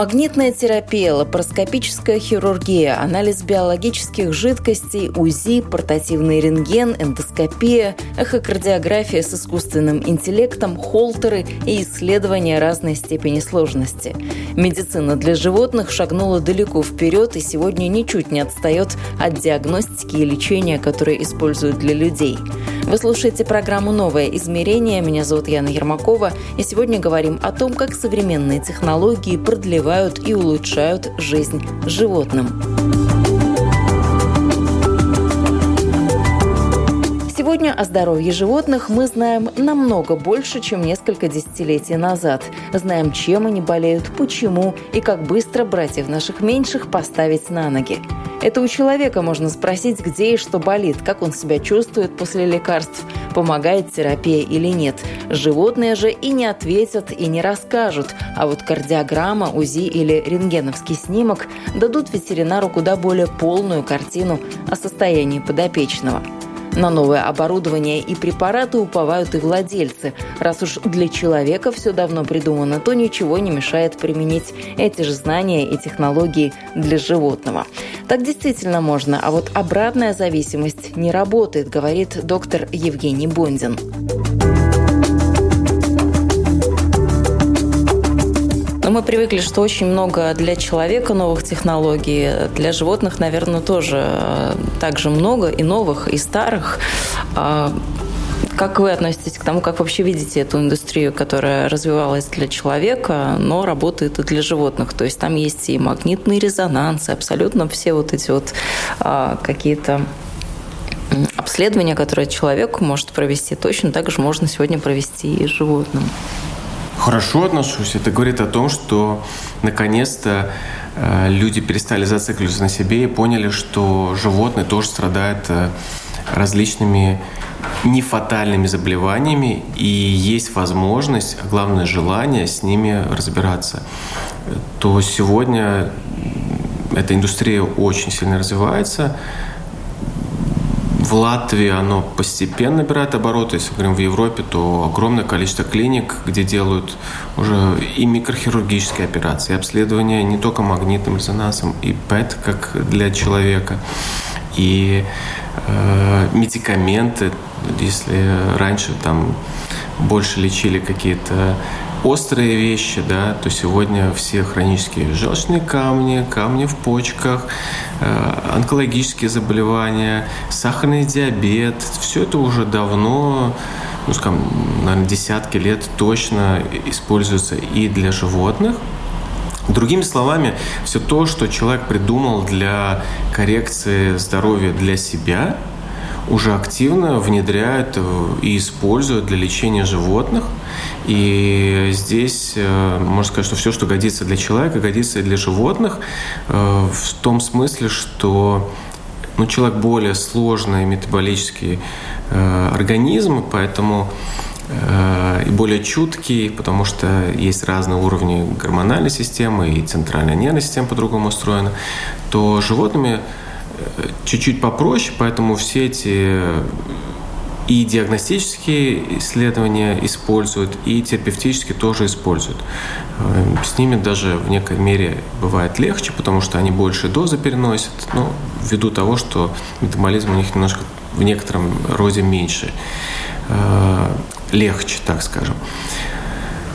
Магнитная терапия, лапароскопическая хирургия, анализ биологических жидкостей, УЗИ, портативный рентген, эндоскопия, эхокардиография с искусственным интеллектом, холтеры и исследования разной степени сложности. Медицина для животных шагнула далеко вперед и сегодня ничуть не отстает от диагностики и лечения, которые используют для людей. Вы слушаете программу «Новое измерение». Меня зовут Яна Ермакова. И сегодня говорим о том, как современные технологии продлевают и улучшают жизнь животным. Сегодня о здоровье животных мы знаем намного больше, чем несколько десятилетий назад. Знаем, чем они болеют, почему и как быстро братьев наших меньших поставить на ноги. Это у человека можно спросить, где и что болит, как он себя чувствует после лекарств, помогает терапия или нет. Животные же и не ответят, и не расскажут. А вот кардиограмма, УЗИ или рентгеновский снимок дадут ветеринару куда более полную картину о состоянии подопечного. На новое оборудование и препараты уповают и владельцы. Раз уж для человека все давно придумано, то ничего не мешает применить эти же знания и технологии для животного. Так действительно можно, а вот обратная зависимость не работает, говорит доктор Евгений Бондин. Мы привыкли, что очень много для человека новых технологий, для животных, наверное, тоже э, так же много и новых, и старых. А как вы относитесь к тому, как вообще видите эту индустрию, которая развивалась для человека, но работает и для животных? То есть там есть и магнитный резонанс, и абсолютно все вот эти вот а, какие-то обследования, которые человек может провести, точно так же можно сегодня провести и животным хорошо отношусь. Это говорит о том, что наконец-то э, люди перестали зацикливаться на себе и поняли, что животные тоже страдают э, различными нефатальными заболеваниями, и есть возможность, а главное желание с ними разбираться, то сегодня эта индустрия очень сильно развивается. В Латвии оно постепенно набирает обороты. Если говорим в Европе, то огромное количество клиник, где делают уже и микрохирургические операции, и обследования не только магнитным резонансом, и ПЭТ, как для человека, и э, медикаменты. Если раньше там больше лечили какие-то острые вещи, да, то сегодня все хронические желчные камни, камни в почках, э, онкологические заболевания, сахарный диабет, все это уже давно, ну, скажем, наверное, десятки лет точно используется и для животных, Другими словами, все то, что человек придумал для коррекции здоровья для себя, уже активно внедряют и используют для лечения животных. И здесь э, можно сказать, что все, что годится для человека, годится и для животных э, в том смысле, что ну, человек более сложный метаболический э, организм, поэтому и более чуткий, потому что есть разные уровни гормональной системы, и центральная нервная система по-другому устроена, то животными чуть-чуть попроще, поэтому все эти и диагностические исследования используют, и терапевтические тоже используют. Э, с ними даже в некой мере бывает легче, потому что они больше дозы переносят, ну, ввиду того, что метаболизм у них немножко в некотором роде меньше. Э, легче, так скажем.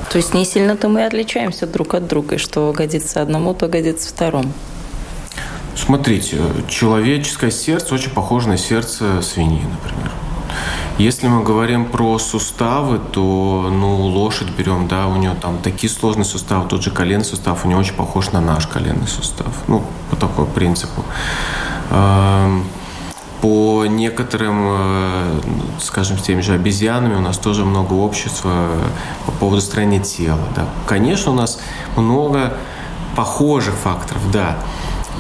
То есть не сильно-то мы отличаемся друг от друга, и что годится одному, то годится второму. Смотрите, человеческое сердце очень похоже на сердце свиньи, например. Если мы говорим про суставы, то, ну, лошадь берем, да, у нее там такие сложные суставы, тот же коленный сустав, у нее очень похож на наш коленный сустав. Ну, по такому принципу. Эм, по некоторым, э, скажем, с теми же обезьянами у нас тоже много общества по поводу строения тела. Да. Конечно, у нас много похожих факторов, да.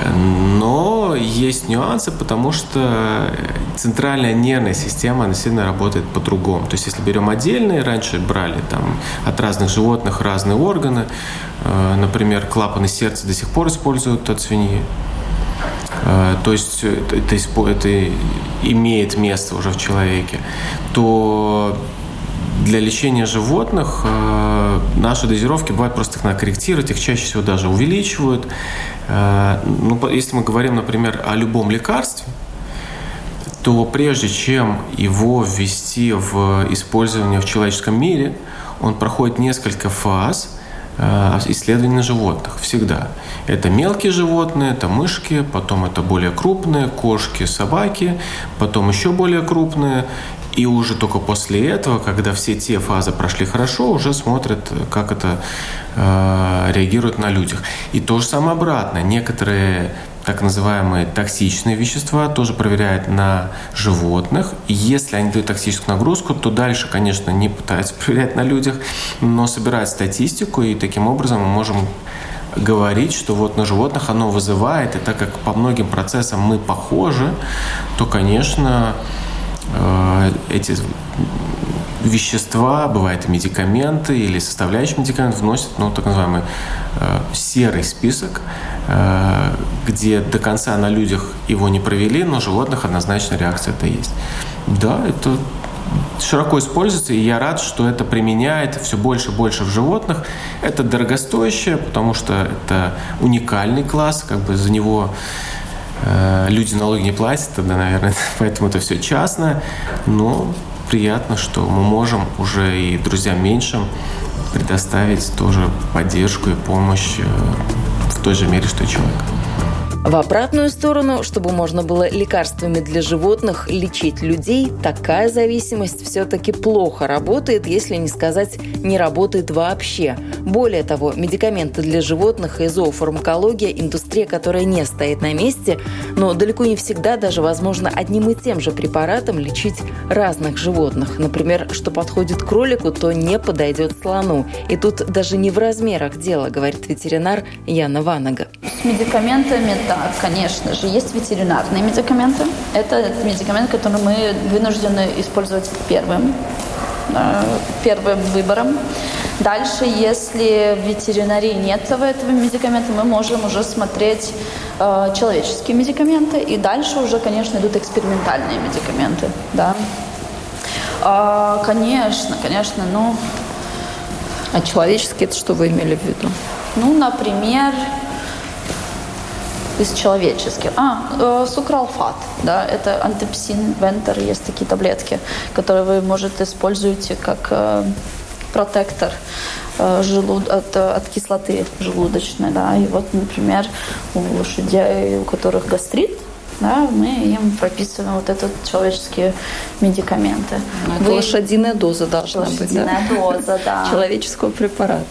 Но есть нюансы, потому что центральная нервная система, она сильно работает по-другому. То есть, если берем отдельные, раньше брали там от разных животных разные органы, э, например, клапаны сердца до сих пор используют от свиньи. Э, то есть это, это имеет место уже в человеке, то для лечения животных э, наши дозировки бывают просто их надо корректировать, их чаще всего даже увеличивают. Э, ну, если мы говорим, например, о любом лекарстве, то прежде чем его ввести в использование в человеческом мире, он проходит несколько фаз – Э, исследований на животных всегда. Это мелкие животные, это мышки, потом это более крупные, кошки, собаки, потом еще более крупные. И уже только после этого, когда все те фазы прошли хорошо, уже смотрят, как это э, реагирует на людях. И то же самое обратно. Некоторые так называемые токсичные вещества тоже проверяют на животных. И если они дают токсическую нагрузку, то дальше, конечно, не пытаются проверять на людях, но собирают статистику, и таким образом мы можем говорить, что вот на животных оно вызывает, и так как по многим процессам мы похожи, то, конечно, эти вещества, бывают медикаменты или составляющие медикаментов вносят ну, так называемый э, серый список, э, где до конца на людях его не провели, но животных однозначно реакция это есть. Да, это широко используется, и я рад, что это применяет все больше и больше в животных. Это дорогостоящее, потому что это уникальный класс, как бы за него люди налоги не платят, тогда, наверное, поэтому это все частное. Но приятно, что мы можем уже и друзьям меньшим предоставить тоже поддержку и помощь э, в той же мере, что и человек. В обратную сторону, чтобы можно было лекарствами для животных лечить людей, такая зависимость все-таки плохо работает, если не сказать не работает вообще. Более того, медикаменты для животных и зоофармакология – индустрия, которая не стоит на месте, но далеко не всегда даже возможно одним и тем же препаратом лечить разных животных. Например, что подходит кролику, то не подойдет слону. И тут даже не в размерах дело, говорит ветеринар Яна Ванага. С медикаментами да, конечно же, есть ветеринарные медикаменты. Это медикамент, который мы вынуждены использовать первым, э, первым выбором. Дальше, если в ветеринарии нет этого медикамента, мы можем уже смотреть э, человеческие медикаменты. И дальше уже, конечно, идут экспериментальные медикаменты. Да. Э, конечно, конечно, ну... А человеческие, это что вы имели в виду? Ну, например, из человеческих. А, э, сукралфат, да, это антипсин, вентер, есть такие таблетки, которые вы, может, используете как э, протектор э, желуд... от, от кислоты желудочной, да, и вот, например, у лошадей, у которых гастрит, да, мы им прописываем вот этот человеческие медикаменты. Ну, это Вы... лошадиная доза должна лошадиная быть, да? доза, да. Человеческого препарата.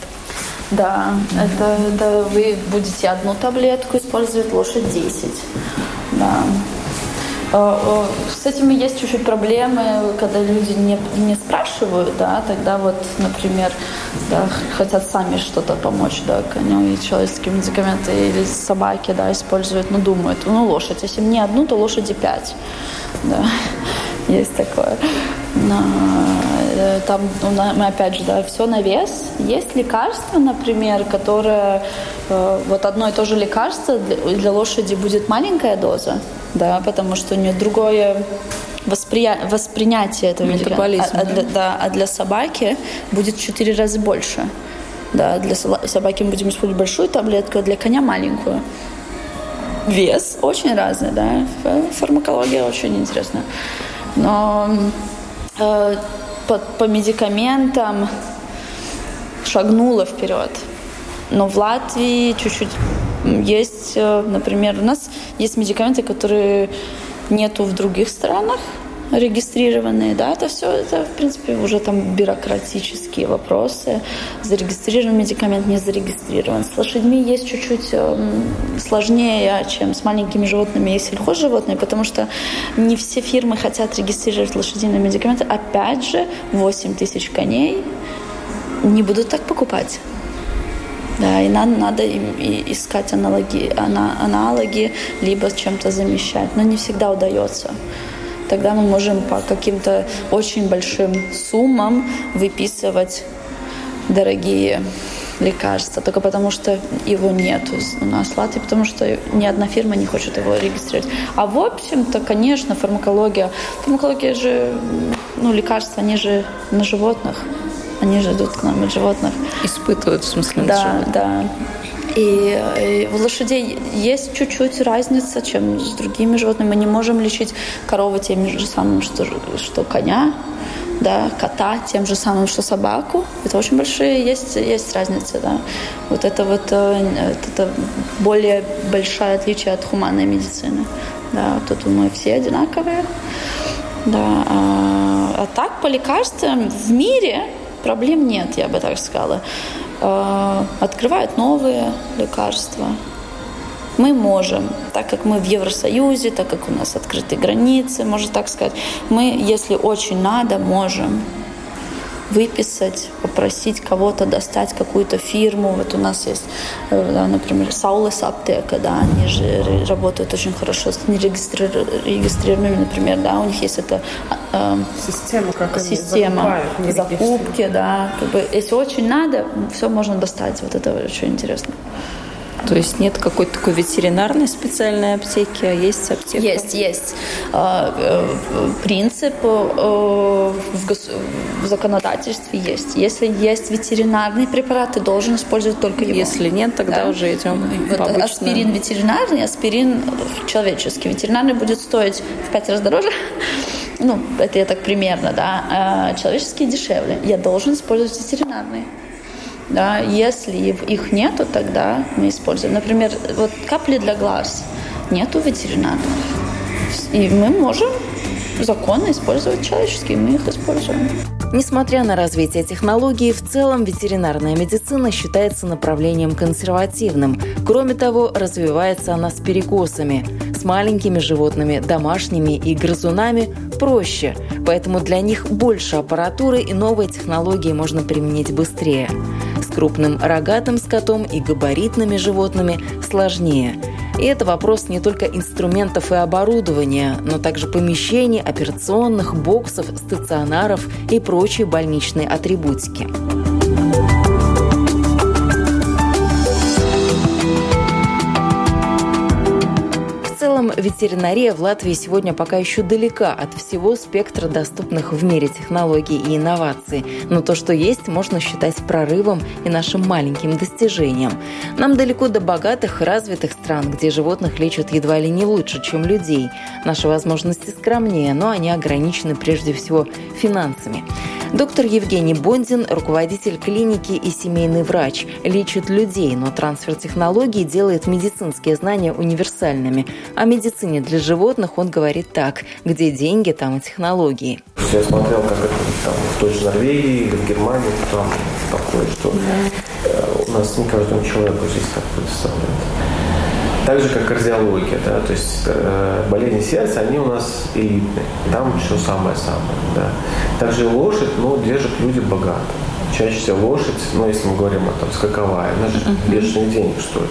Да, это, это вы будете одну таблетку использовать, лошадь 10. Да. Э, э, с этим есть чуть-чуть проблемы, когда люди не, не спрашивают, да, тогда вот, например, да, хотят сами что-то помочь, да, коню и человеческие медикаменты или собаки, да, используют, но думают, ну, лошадь, если не одну, то лошади пять, да, есть такое. Но там мы опять же, да, все на вес. Есть лекарства, например, которые э, вот одно и то же лекарство для, лошади будет маленькая доза, да, потому что у нее другое восприя... воспринятие этого метаболизма. А, а, для, да, а для собаки будет в 4 раза больше. Да, для собаки мы будем использовать большую таблетку, а для коня маленькую. Вес очень разный, да. Фармакология очень интересная. Но э, по, по медикаментам шагнула вперед. Но в Латвии чуть-чуть есть, э, например, у нас есть медикаменты, которые нету в других странах, регистрированные, да, это все, это, в принципе, уже там бюрократические вопросы. Зарегистрирован медикамент, не зарегистрирован. С лошадьми есть чуть-чуть э, сложнее, чем с маленькими животными и сельхозживотными, потому что не все фирмы хотят регистрировать лошадиные медикаменты. Опять же, 8 тысяч коней не будут так покупать. Да, и надо, надо им искать аналоги, аналоги, либо чем-то замещать. Но не всегда удается тогда мы можем по каким-то очень большим суммам выписывать дорогие лекарства, только потому что его нет у нас в Латвии, потому что ни одна фирма не хочет его регистрировать. А в общем-то, конечно, фармакология, фармакология же, ну, лекарства, они же на животных, они же идут к нам от животных. Испытывают, в смысле, Да, животных. да. И, и у лошадей есть чуть-чуть разница, чем с другими животными. Мы не можем лечить корову тем же самым, что, что коня, да, кота тем же самым, что собаку. Это очень большие, есть, есть разница, да. Вот это вот э, это более большое отличие от хуманной медицины. Да, тут мы все одинаковые. Да, а, а так по лекарствам в мире проблем нет, я бы так сказала. Э, открывают новые лекарства. Мы можем, так как мы в Евросоюзе, так как у нас открытые границы, можно так сказать, мы, если очень надо, можем выписать, попросить кого-то достать какую-то фирму. Вот у нас есть, э, да, например, Саулес аптека, да, они же работают очень хорошо с нерегистрированными, например, да, у них есть эта э, система, как система закупки, да, как бы, если очень надо, все можно достать, вот это очень интересно. То есть нет какой-то такой ветеринарной специальной аптеки, а есть аптека? Есть, есть. А, э, принцип э, в законодательстве есть. Если есть ветеринарный препарат, ты должен использовать только его. Если нет, тогда да. уже идем вот по Аспирин ветеринарный, аспирин человеческий. Ветеринарный будет стоить в пять раз дороже. Ну, это я так примерно, да. А человеческий дешевле. Я должен использовать ветеринарный. Да, если их нету, тогда мы используем. Например, вот капли для глаз нету ветеринарных. И мы можем законно использовать человеческие, мы их используем. Несмотря на развитие технологий, в целом ветеринарная медицина считается направлением консервативным. Кроме того, развивается она с перекосами. С маленькими животными, домашними и грызунами проще, поэтому для них больше аппаратуры и новые технологии можно применить быстрее. Крупным рогатым скотом и габаритными животными сложнее – и это вопрос не только инструментов и оборудования, но также помещений, операционных, боксов, стационаров и прочей больничной атрибутики. Ветеринария в Латвии сегодня пока еще далека от всего спектра доступных в мире технологий и инноваций. Но то, что есть, можно считать прорывом и нашим маленьким достижением. Нам далеко до богатых, развитых стран, где животных лечат едва ли не лучше, чем людей. Наши возможности скромнее, но они ограничены прежде всего финансами. Доктор Евгений Бондин, руководитель клиники и семейный врач, лечит людей, но трансфер технологий делает медицинские знания универсальными. О медицине для животных он говорит так – где деньги, там и технологии. Я смотрел, как это там, в той же Норвегии или в Германии, там такое, что да. у нас не каждому человеку здесь так представляют. Так же, как кардиология, да, то есть э, болезни сердца, они у нас элитные, там все самое-самое, да. Также лошадь, ну, держат люди богато. Чаще всего лошадь, ну, если мы говорим о там скаковая, она же uh-huh. бешеных денег стоит.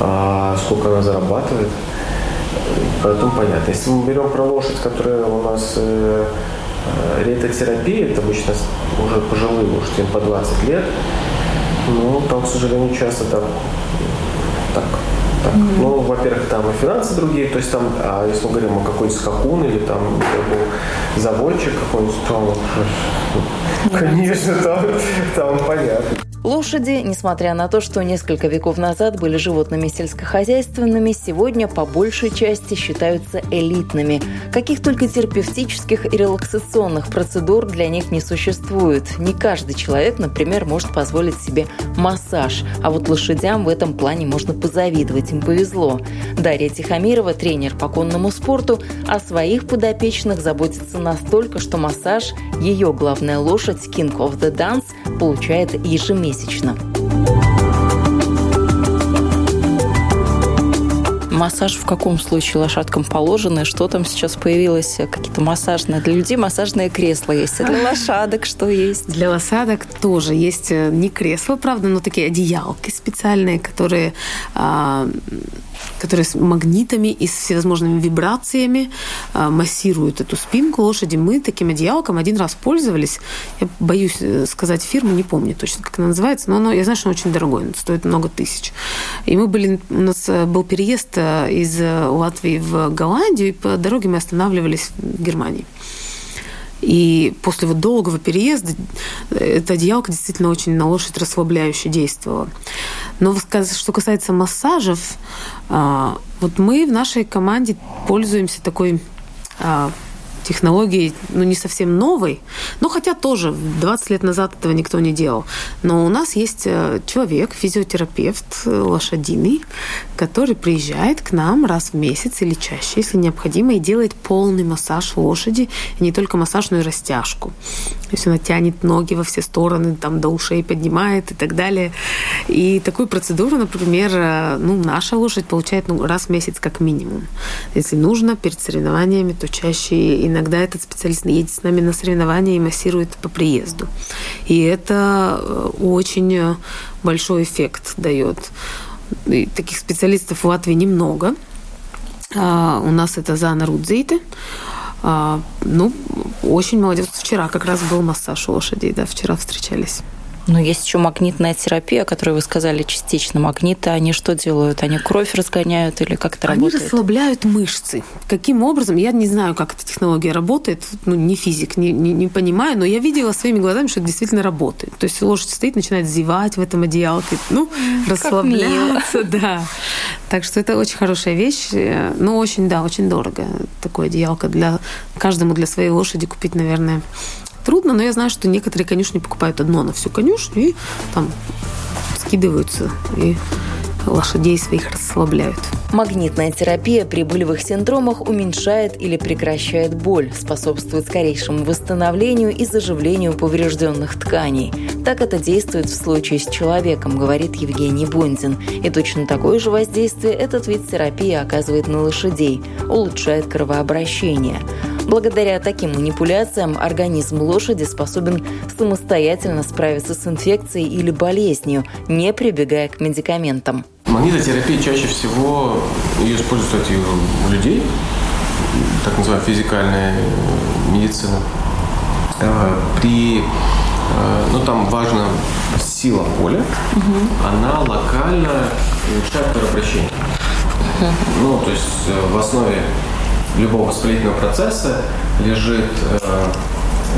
А сколько она зарабатывает, поэтому понятно. Если мы берем про лошадь, которая у нас э, э ретотерапия, это обычно уже пожилые лошади, им по 20 лет, ну, там, к сожалению, часто там так так. Mm-hmm. Ну, во-первых, там и финансы другие, то есть там, а если мы говорим о какой-нибудь скакун или там заводчик какой-нибудь, то, mm-hmm. конечно, там, там понятно. Лошади, несмотря на то, что несколько веков назад были животными сельскохозяйственными, сегодня по большей части считаются элитными. Каких только терапевтических и релаксационных процедур для них не существует. Не каждый человек, например, может позволить себе массаж, а вот лошадям в этом плане можно позавидовать, им повезло. Дарья Тихомирова, тренер по конному спорту, о своих подопечных заботится настолько, что массаж ее главная лошадь King of the Dance получает ежемесячно. Массаж в каком случае лошадкам положено? Что там сейчас появилось? Какие-то массажные для людей массажные кресла есть. А для лошадок что есть? Для лошадок тоже есть э, не кресла, правда, но такие одеялки специальные, которые а, которые с магнитами и с всевозможными вибрациями а, массируют эту спинку лошади. Мы таким одеялком один раз пользовались. Я боюсь э, сказать фирму, не помню точно, как она называется, но оно, я знаю, что оно очень дорогое, стоит много тысяч. И мы были, у нас э, был переезд э, из Латвии в Голландию, и по дороге мы останавливались в Германии. И после вот долгого переезда эта одеялка действительно очень на лошадь расслабляюще действовала. Но что касается массажев, а, вот мы в нашей команде пользуемся такой технологии, ну, не совсем новой, но хотя тоже 20 лет назад этого никто не делал. Но у нас есть э, человек, физиотерапевт э, лошадиный, который приезжает к нам раз в месяц или чаще, если необходимо, и делает полный массаж лошади, и не только массаж, но и растяжку. То есть она тянет ноги во все стороны, там до ушей поднимает и так далее. И такую процедуру, например, э, ну, наша лошадь получает ну, раз в месяц как минимум. Если нужно, перед соревнованиями, то чаще и иногда этот специалист едет с нами на соревнования и массирует по приезду. И это э, очень большой эффект дает. И таких специалистов в Латвии немного. А, у нас это Зана Рудзейте. А, ну, очень молодец. Вчера как раз был массаж у лошадей, да, вчера встречались. Но есть еще магнитная терапия, о которой вы сказали частично. Магниты, они что делают? Они кровь разгоняют или как это они работает? Они расслабляют мышцы. Каким образом? Я не знаю, как эта технология работает. Ну, не физик, не, не, не понимаю, но я видела своими глазами, что это действительно работает. То есть лошадь стоит, начинает зевать в этом одеялке, ну, расслабляться, да. Так что это очень хорошая вещь. Ну, очень, да, очень дорого. Такое одеялко для каждому для своей лошади купить, наверное, трудно, но я знаю, что некоторые конюшни покупают одно на всю конюшню и там скидываются и лошадей своих расслабляют. Магнитная терапия при болевых синдромах уменьшает или прекращает боль, способствует скорейшему восстановлению и заживлению поврежденных тканей. Так это действует в случае с человеком, говорит Евгений Бондин. И точно такое же воздействие этот вид терапии оказывает на лошадей, улучшает кровообращение. Благодаря таким манипуляциям организм лошади способен самостоятельно справиться с инфекцией или болезнью, не прибегая к медикаментам. Магнитотерапия чаще всего ее используют, кстати, у людей, так называемая физикальная медицина. А, при а, ну, там важна сила поля, угу. она локально улучшает кровообращение. Угу. Ну, то есть э, в основе любого воспалительного процесса лежит э,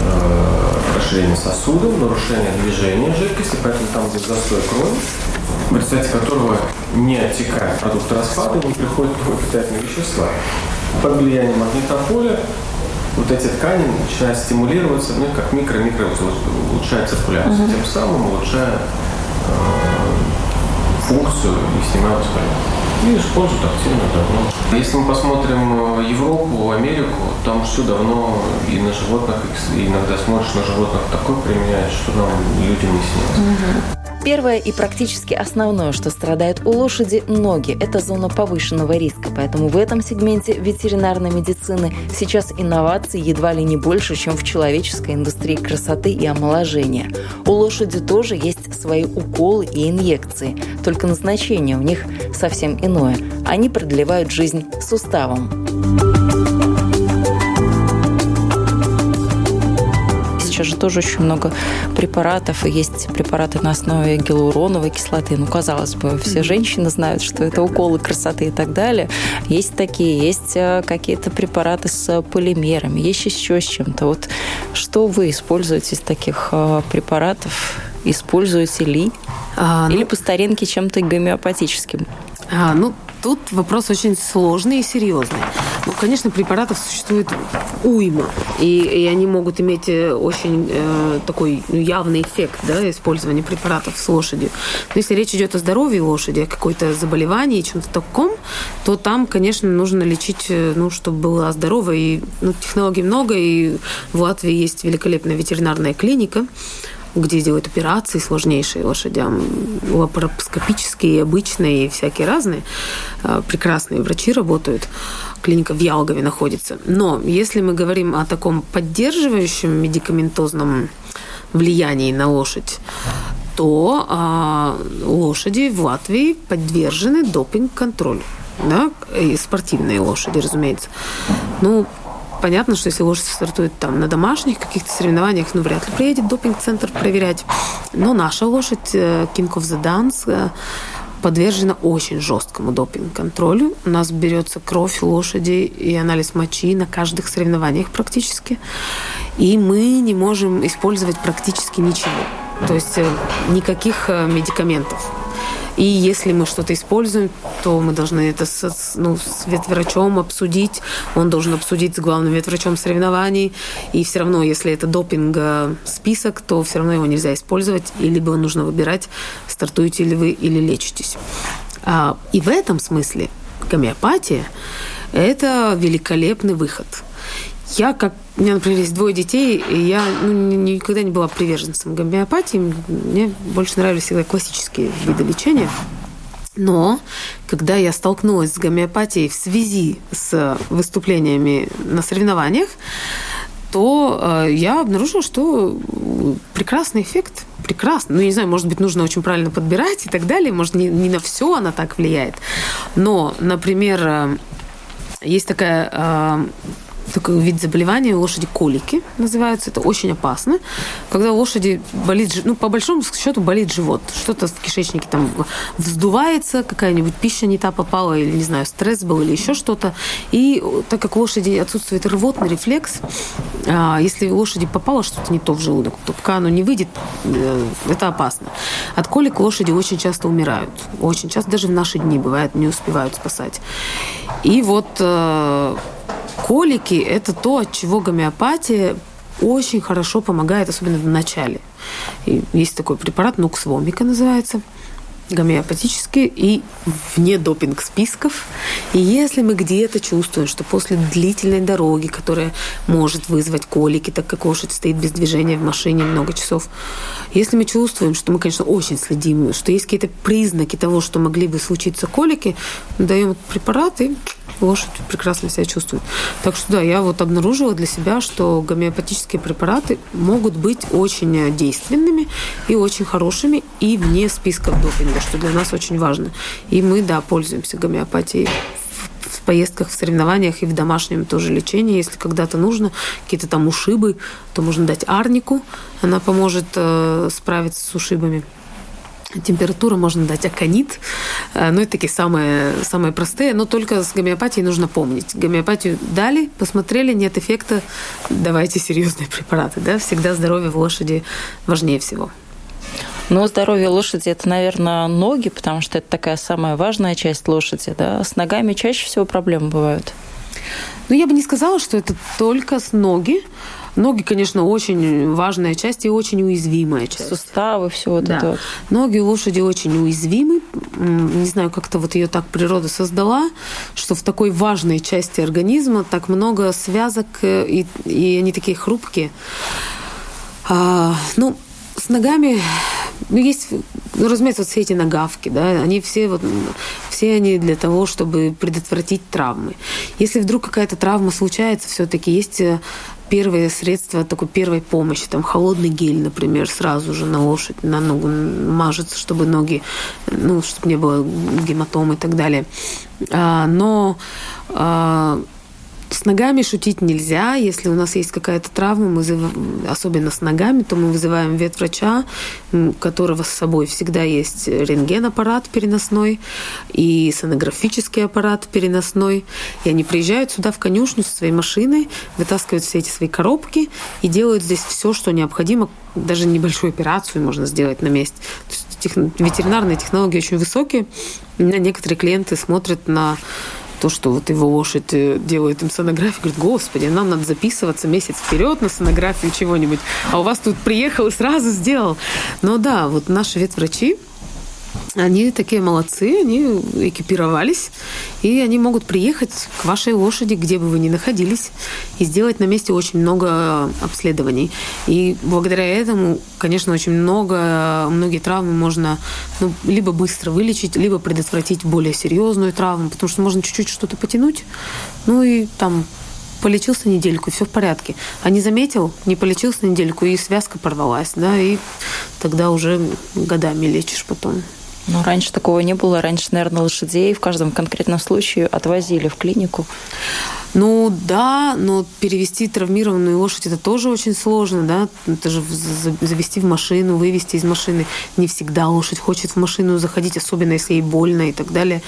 э, расширение сосудов, нарушение движения жидкости, поэтому там, где застой крови, в результате которого не оттекает продукты распада, не приходят новые питательные вещества. Под влиянием магнитного поля вот эти ткани начинают стимулироваться, ну, как микро-микро улучшает циркуляцию, угу. тем самым улучшая э, функцию и снимая воспаление. И используют активно давно. Если мы посмотрим э, Европу, Америку, там все давно и на животных, и иногда смотришь на животных такое применяют, что нам людям не снилось. Угу. Первое и практически основное, что страдает у лошади – ноги. Это зона повышенного риска, поэтому в этом сегменте ветеринарной медицины сейчас инноваций едва ли не больше, чем в человеческой индустрии красоты и омоложения. У лошади тоже есть свои уколы и инъекции, только назначение у них совсем иное. Они продлевают жизнь суставом. Сейчас же тоже очень много препаратов, и есть препараты на основе гиалуроновой кислоты. Ну, казалось бы, все женщины знают, что это уколы красоты и так далее. Есть такие, есть э, какие-то препараты с полимерами, есть еще с чем-то. Вот что вы используете из таких э, препаратов? Используете ли? А, Или ну, по старинке чем-то гомеопатическим? А, ну, тут вопрос очень сложный и серьезный. Ну, конечно, препаратов существует уйма, и, и они могут иметь э, очень э, такой явный эффект да, использования препаратов с лошадью. Но если речь идет о здоровье лошади, о какой-то заболевании, чем-то таком, то там, конечно, нужно лечить, э, ну, чтобы была здорова. И ну, технологий много, и в Латвии есть великолепная ветеринарная клиника, где делают операции сложнейшие лошадям, лапароскопические, обычные и всякие разные. А, прекрасные врачи работают. Клиника в Ялгове находится. Но если мы говорим о таком поддерживающем медикаментозном влиянии на лошадь, то а, лошади в Латвии подвержены допинг-контролю. Да, и спортивные лошади, разумеется. Ну, Понятно, что если лошадь стартует там на домашних каких-то соревнованиях, ну, вряд ли приедет допинг-центр проверять. Но наша лошадь э, King of the Dance э, подвержена очень жесткому допинг-контролю. У нас берется кровь лошади и анализ мочи на каждых соревнованиях практически. И мы не можем использовать практически ничего. То есть э, никаких медикаментов. И если мы что-то используем, то мы должны это с, ну, с ветврачом обсудить. Он должен обсудить с главным ветврачом соревнований. И все равно, если это допинг э, список, то все равно его нельзя использовать. И либо нужно выбирать, стартуете ли вы или лечитесь. А, и в этом смысле гомеопатия – это великолепный выход – я, как у меня, например, есть двое детей, и я ну, никогда не была приверженцем гомеопатии. Мне больше нравились всегда классические виды лечения. Но когда я столкнулась с гомеопатией в связи с выступлениями на соревнованиях, то э, я обнаружила, что прекрасный эффект, прекрасно. Ну, не знаю, может быть, нужно очень правильно подбирать и так далее. Может, не, не на все она так влияет. Но, например, э, есть такая э, такой вид заболевания у лошади колики называются. Это очень опасно. Когда у лошади болит, ну, по большому счету болит живот. Что-то в кишечнике там вздувается, какая-нибудь пища не та попала, или, не знаю, стресс был, или еще что-то. И так как у лошади отсутствует рвотный рефлекс, а, если у лошади попало что-то не то в желудок, то оно не выйдет, э, это опасно. От колик лошади очень часто умирают. Очень часто, даже в наши дни бывает, не успевают спасать. И вот э, колики – это то, от чего гомеопатия очень хорошо помогает, особенно в начале. И есть такой препарат, нуксвомика называется – гомеопатические и вне допинг списков. И если мы где-то чувствуем, что после длительной дороги, которая может вызвать колики, так как лошадь стоит без движения в машине много часов, если мы чувствуем, что мы, конечно, очень следим, что есть какие-то признаки того, что могли бы случиться колики, даем препарат и лошадь прекрасно себя чувствует. Так что да, я вот обнаружила для себя, что гомеопатические препараты могут быть очень действенными и очень хорошими и вне списков допинга, что для нас очень важно. И мы, да, пользуемся гомеопатией в поездках, в соревнованиях и в домашнем тоже лечении. Если когда-то нужно какие-то там ушибы, то можно дать арнику. Она поможет э, справиться с ушибами. Температура можно дать аконит. Э, ну, это такие самые, самые простые. Но только с гомеопатией нужно помнить. Гомеопатию дали, посмотрели, нет эффекта, давайте серьезные препараты. Да? Всегда здоровье в лошади важнее всего. Но здоровье лошади – это, наверное, ноги, потому что это такая самая важная часть лошади. Да? С ногами чаще всего проблемы бывают. Ну, я бы не сказала, что это только с ноги. Ноги, конечно, очень важная часть и очень уязвимая часть. Суставы, все вот да. это вот. Ноги у лошади очень уязвимы. Не знаю, как-то вот ее так природа создала, что в такой важной части организма так много связок, э, и, и они такие хрупкие. А, ну, с ногами ну, есть, ну, разумеется, вот все эти нагавки, да, они все вот, все они для того, чтобы предотвратить травмы. Если вдруг какая-то травма случается, все-таки есть э, первые средства такой первой помощи, там холодный гель, например, сразу же на лошадь, на ногу мажется, чтобы ноги, ну, чтобы не было гематом и так далее. А, но а, с ногами шутить нельзя. Если у нас есть какая-то травма, мы особенно с ногами, то мы вызываем ветврача, у которого с собой всегда есть рентген-аппарат переносной и сонографический аппарат переносной. И они приезжают сюда в конюшню со своей машиной, вытаскивают все эти свои коробки и делают здесь все, что необходимо. Даже небольшую операцию можно сделать на месте. Тех, ветеринарные технологии очень высокие. У меня некоторые клиенты смотрят на то, что вот его лошадь э, делает им сонографию, говорит, господи, нам надо записываться месяц вперед на сонографию чего-нибудь, а у вас тут приехал и сразу сделал. Но да, вот наши ветврачи, они такие молодцы, они экипировались, и они могут приехать к вашей лошади, где бы вы ни находились, и сделать на месте очень много обследований. И благодаря этому, конечно, очень много, многие травмы можно ну, либо быстро вылечить, либо предотвратить более серьезную травму, потому что можно чуть-чуть что-то потянуть, ну и там полечился недельку, все в порядке. А не заметил, не полечился недельку, и связка порвалась, да, и тогда уже годами лечишь потом. Ну, раньше такого не было. Раньше, наверное, лошадей в каждом конкретном случае отвозили в клинику. Ну да, но перевести травмированную лошадь это тоже очень сложно, да. Это же завести в машину, вывести из машины. Не всегда лошадь хочет в машину заходить, особенно если ей больно и так далее.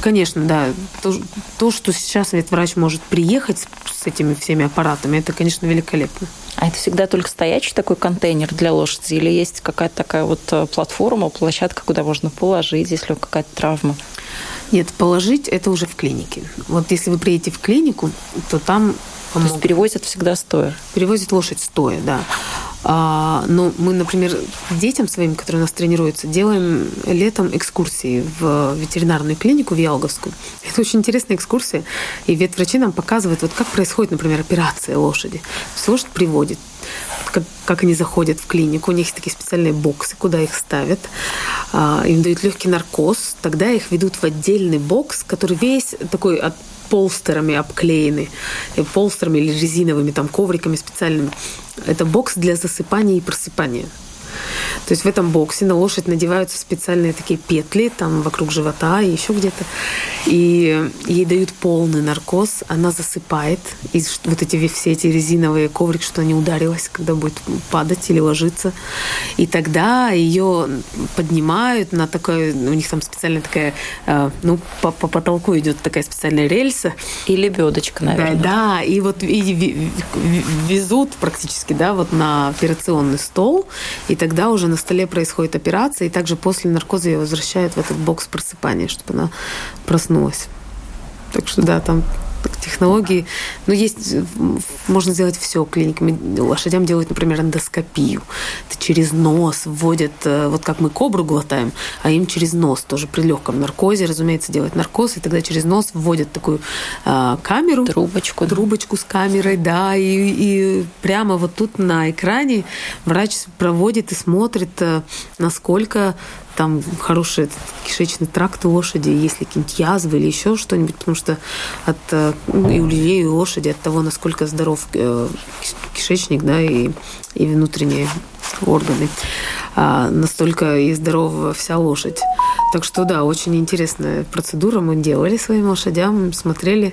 Конечно, да. То, то что сейчас ветврач может приехать с этими всеми аппаратами, это, конечно, великолепно. А это всегда только стоячий такой контейнер для лошади? Или есть какая-то такая вот э, платформа, площадка, куда можно положить, если какая-то травма? Нет, положить это уже в клинике. Вот если вы приедете в клинику, то там то есть перевозят всегда стоя? Перевозят лошадь стоя, да. А, но мы, например, детям своим, которые у нас тренируются, делаем летом экскурсии в ветеринарную клинику в Ялговскую. Это очень интересная экскурсия. И ветврачи нам показывают, вот как происходит, например, операция лошади. Лошадь приводит, как, как они заходят в клинику. У них есть такие специальные боксы, куда их ставят. А, им дают легкий наркоз. Тогда их ведут в отдельный бокс, который весь такой от полстерами обклеены, э, полстерами или резиновыми там ковриками специальными. Это бокс для засыпания и просыпания. То есть в этом боксе на лошадь надеваются специальные такие петли там вокруг живота и еще где-то. И ей дают полный наркоз, она засыпает. И вот эти все эти резиновые коврик, что не ударилась, когда будет падать или ложиться. И тогда ее поднимают на такой, у них там специальная такая, э, ну, по, по потолку идет такая специальная рельса. И лебедочка, наверное. Да, да, и вот и везут практически, да, вот на операционный стол, и тогда уже на столе происходит операция, и также после наркоза ее возвращают в этот бокс просыпания, чтобы она проснулась. Так что да, там технологии. Но есть, можно сделать все клиниками. Лошадям делают, например, эндоскопию. Это через нос вводят, э, вот как мы кобру глотаем, а им через нос, тоже при легком наркозе, разумеется, делать наркоз, и тогда через нос вводят такую э, камеру. Трубочку. Трубочку с камерой, да, и, и прямо вот тут на экране врач проводит и смотрит, э, насколько там хороший кишечный тракт у лошади, есть ли какие-нибудь язвы или еще что-нибудь, потому что от, э, и у людей, и у лошади от того, насколько здоров э, кишечник, да, и, и внутренние органы, а настолько и здорова вся лошадь. Так что да, очень интересная процедура. Мы делали своим лошадям, смотрели.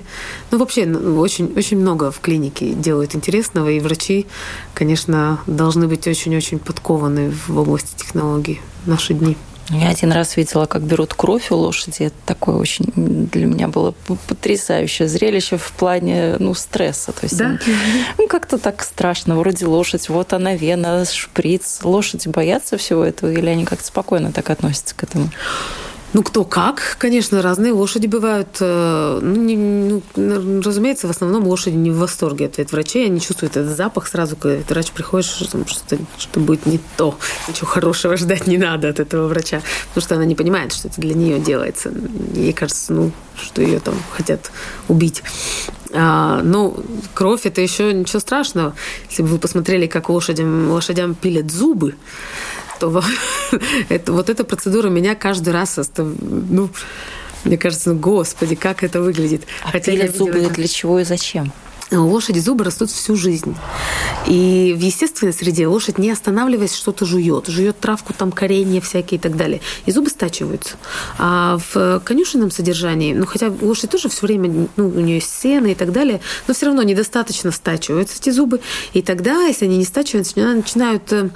Ну, вообще, ну, очень, очень много в клинике делают интересного, и врачи, конечно, должны быть очень-очень подкованы в области технологий в наши дни. Я один раз видела, как берут кровь у лошади. Это такое очень для меня было потрясающее зрелище в плане ну, стресса. То есть да? ну, как-то так страшно. Вроде лошадь, вот она вена, шприц. Лошади боятся всего этого или они как-то спокойно так относятся к этому? Ну, кто как. Конечно, разные лошади бывают. Э, ну, не, ну, разумеется, в основном лошади не в восторге от врачей. Они чувствуют этот запах сразу, когда врач приходит, что, что, что будет не то. Ничего хорошего ждать не надо от этого врача. Потому что она не понимает, что это для нее делается. Ей кажется, ну, что ее там хотят убить. А, ну, кровь это еще ничего страшного. Если бы вы посмотрели, как лошадям, лошадям пилят зубы, то это, вот эта процедура меня каждый раз ну, мне кажется, ну, господи, как это выглядит. А Хотя пилят зубы для чего и зачем? лошади зубы растут всю жизнь. И в естественной среде лошадь, не останавливаясь, что-то жует. Жует травку, там коренья всякие и так далее. И зубы стачиваются. А в конюшенном содержании, ну хотя лошадь тоже все время, ну у нее есть сено и так далее, но все равно недостаточно стачиваются эти зубы. И тогда, если они не стачиваются, начинают э,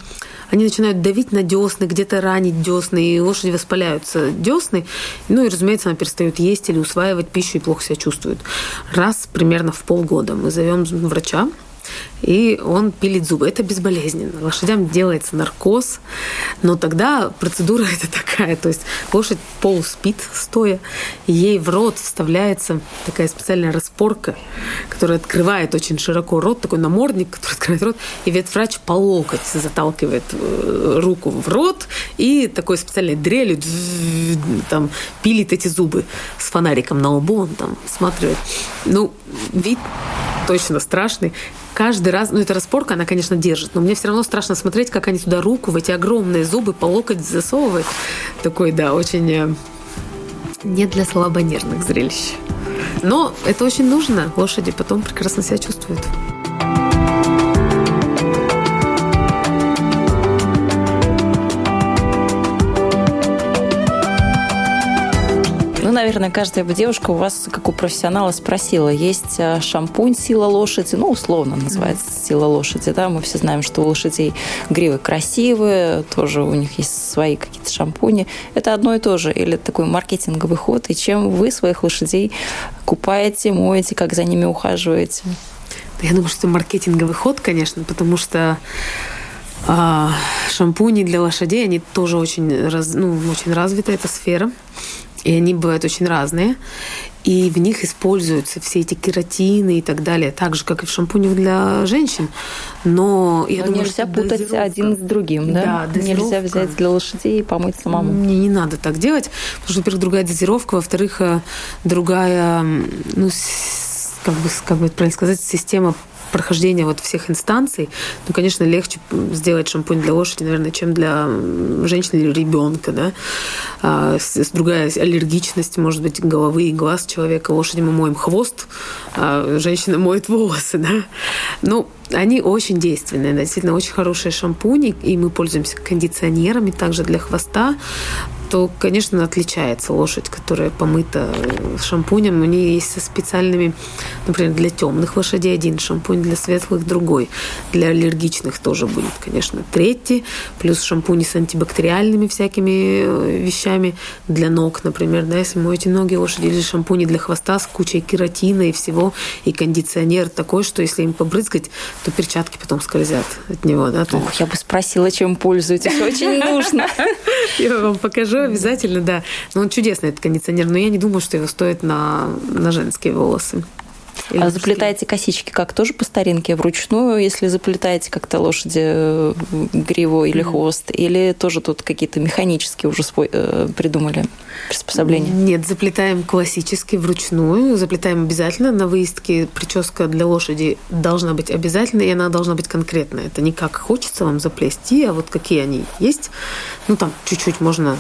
они начинают давить на десны, где-то ранить десны, и лошади воспаляются десны. Ну и, разумеется, она перестает есть или усваивать пищу и плохо себя чувствует. Раз примерно в полгода мы зовем врача, и он пилит зубы. Это безболезненно. Лошадям делается наркоз, но тогда процедура это такая, то есть лошадь полуспит стоя, ей в рот вставляется такая специальная распорка, которая открывает очень широко рот, такой намордник, который открывает рот, и ветврач по локоть заталкивает э, руку в рот и такой специальной дрелью там пилит эти зубы с фонариком на лбу, он там смотрит. Ну, вид точно страшный каждый раз, ну, эта распорка, она, конечно, держит, но мне все равно страшно смотреть, как они туда руку в эти огромные зубы по локоть засовывают. Такой, да, очень э, не для слабонервных зрелищ. Но это очень нужно. Лошади потом прекрасно себя чувствуют. Наверное, каждая бы девушка у вас, как у профессионала, спросила, есть э, шампунь «Сила лошади», ну, условно называется «Сила лошади», да, мы все знаем, что у лошадей гривы красивые, тоже у них есть свои какие-то шампуни. Это одно и то же, или такой маркетинговый ход, и чем вы своих лошадей купаете, моете, как за ними ухаживаете? Я думаю, что маркетинговый ход, конечно, потому что а, шампуни для лошадей, они тоже очень, раз, ну, очень развита эта сфера. И они бывают очень разные. И в них используются все эти кератины и так далее, так же, как и в шампунях для женщин. Но я Но думаю, нельзя путать дозировка... один с другим, да? да нельзя взять для лошадей и помыть самому. Мне не надо так делать, потому что, во-первых, другая дозировка, во-вторых, э, другая, ну, как бы, как бы правильно сказать, система прохождения вот всех инстанций, ну, конечно, легче сделать шампунь для лошади, наверное, чем для женщины или ребенка, да. А, другая аллергичность, может быть, головы и глаз человека. Лошади мы моем хвост, а женщина моет волосы, да. Ну, они очень действенные, действительно очень хорошие шампуни, и мы пользуемся кондиционерами также для хвоста то, конечно, отличается лошадь, которая помыта шампунем. У нее есть со специальными, например, для темных лошадей один шампунь, для светлых другой. Для аллергичных тоже будет, конечно, третий. Плюс шампуни с антибактериальными всякими э, вещами для ног, например. Да, если моете ноги лошади или шампуни для хвоста с кучей кератина и всего, и кондиционер такой, что если им побрызгать, то перчатки потом скользят от него. Да, Ох, я бы спросила, чем пользуетесь. Очень нужно. Я вам покажу обязательно, да. Но он чудесный, этот кондиционер, но я не думаю, что его стоит на, на женские волосы. Или а заплетаете косички как тоже по старинке вручную, если заплетаете как-то лошади гриву или хвост, или тоже тут какие-то механические уже свой, э, придумали приспособления? Нет, заплетаем классически вручную, заплетаем обязательно. На выездке прическа для лошади должна быть обязательно, и она должна быть конкретная. Это не как хочется вам заплести, а вот какие они есть. Ну, там чуть-чуть можно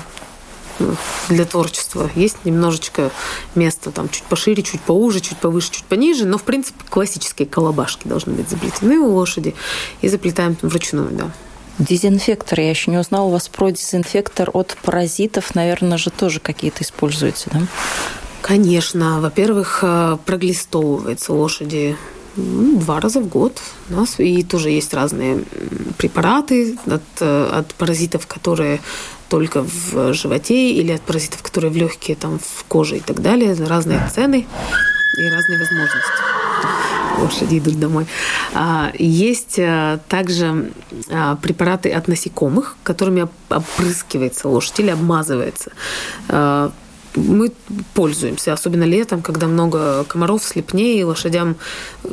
для творчества. Есть немножечко места там чуть пошире, чуть поуже, чуть повыше, чуть пониже, но в принципе классические колобашки должны быть заплетены у лошади и заплетаем вручную, да. Дезинфектор. Я еще не узнала у вас про дезинфектор от паразитов. Наверное же тоже какие-то используете, да? Конечно. Во-первых, э, проглистовывается лошади ну, два раза в год у нас. И тоже есть разные препараты от, э, от паразитов, которые только в животе или от паразитов, которые в легкие, там, в коже и так далее. Разные цены и разные возможности. Лошади идут домой. А, есть а, также а, препараты от насекомых, которыми опрыскивается лошадь или обмазывается мы пользуемся, особенно летом, когда много комаров, слепней, лошадям,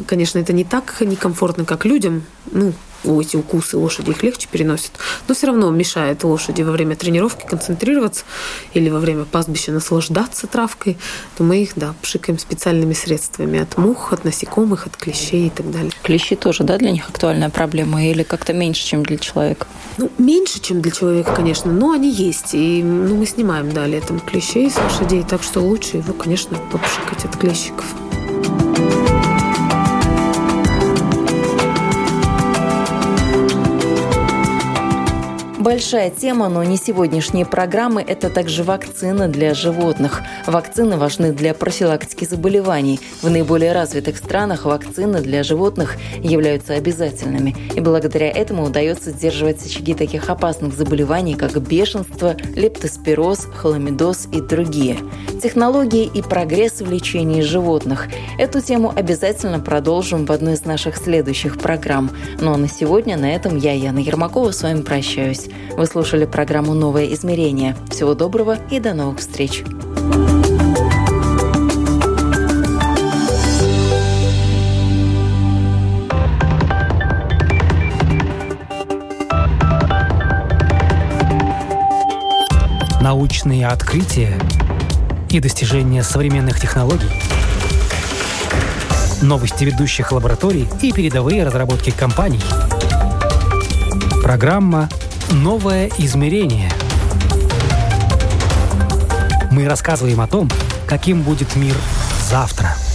конечно, это не так некомфортно, как людям. Ну, эти укусы лошади их легче переносят, но все равно мешает лошади во время тренировки концентрироваться или во время пастбища наслаждаться травкой, то мы их, да, пшикаем специальными средствами от мух, от насекомых, от клещей и так далее. Клещи тоже, да, для них актуальная проблема или как-то меньше, чем для человека? Ну, меньше, чем для человека, конечно, но они есть. И ну, мы снимаем, да, летом клещей с лошадей, так что лучше его, конечно, попшикать от клещиков. Большая тема, но не сегодняшние программы – это также вакцины для животных. Вакцины важны для профилактики заболеваний. В наиболее развитых странах вакцины для животных являются обязательными. И благодаря этому удается сдерживать очаги таких опасных заболеваний, как бешенство, лептоспироз, хламидоз и другие. Технологии и прогресс в лечении животных. Эту тему обязательно продолжим в одной из наших следующих программ. Ну а на сегодня на этом я, Яна Ермакова, с вами прощаюсь. Вы слушали программу «Новое измерение». Всего доброго и до новых встреч! Научные открытия и достижения современных технологий, новости ведущих лабораторий и передовые разработки компаний. Программа «Новое измерение». Мы рассказываем о том, каким будет мир завтра –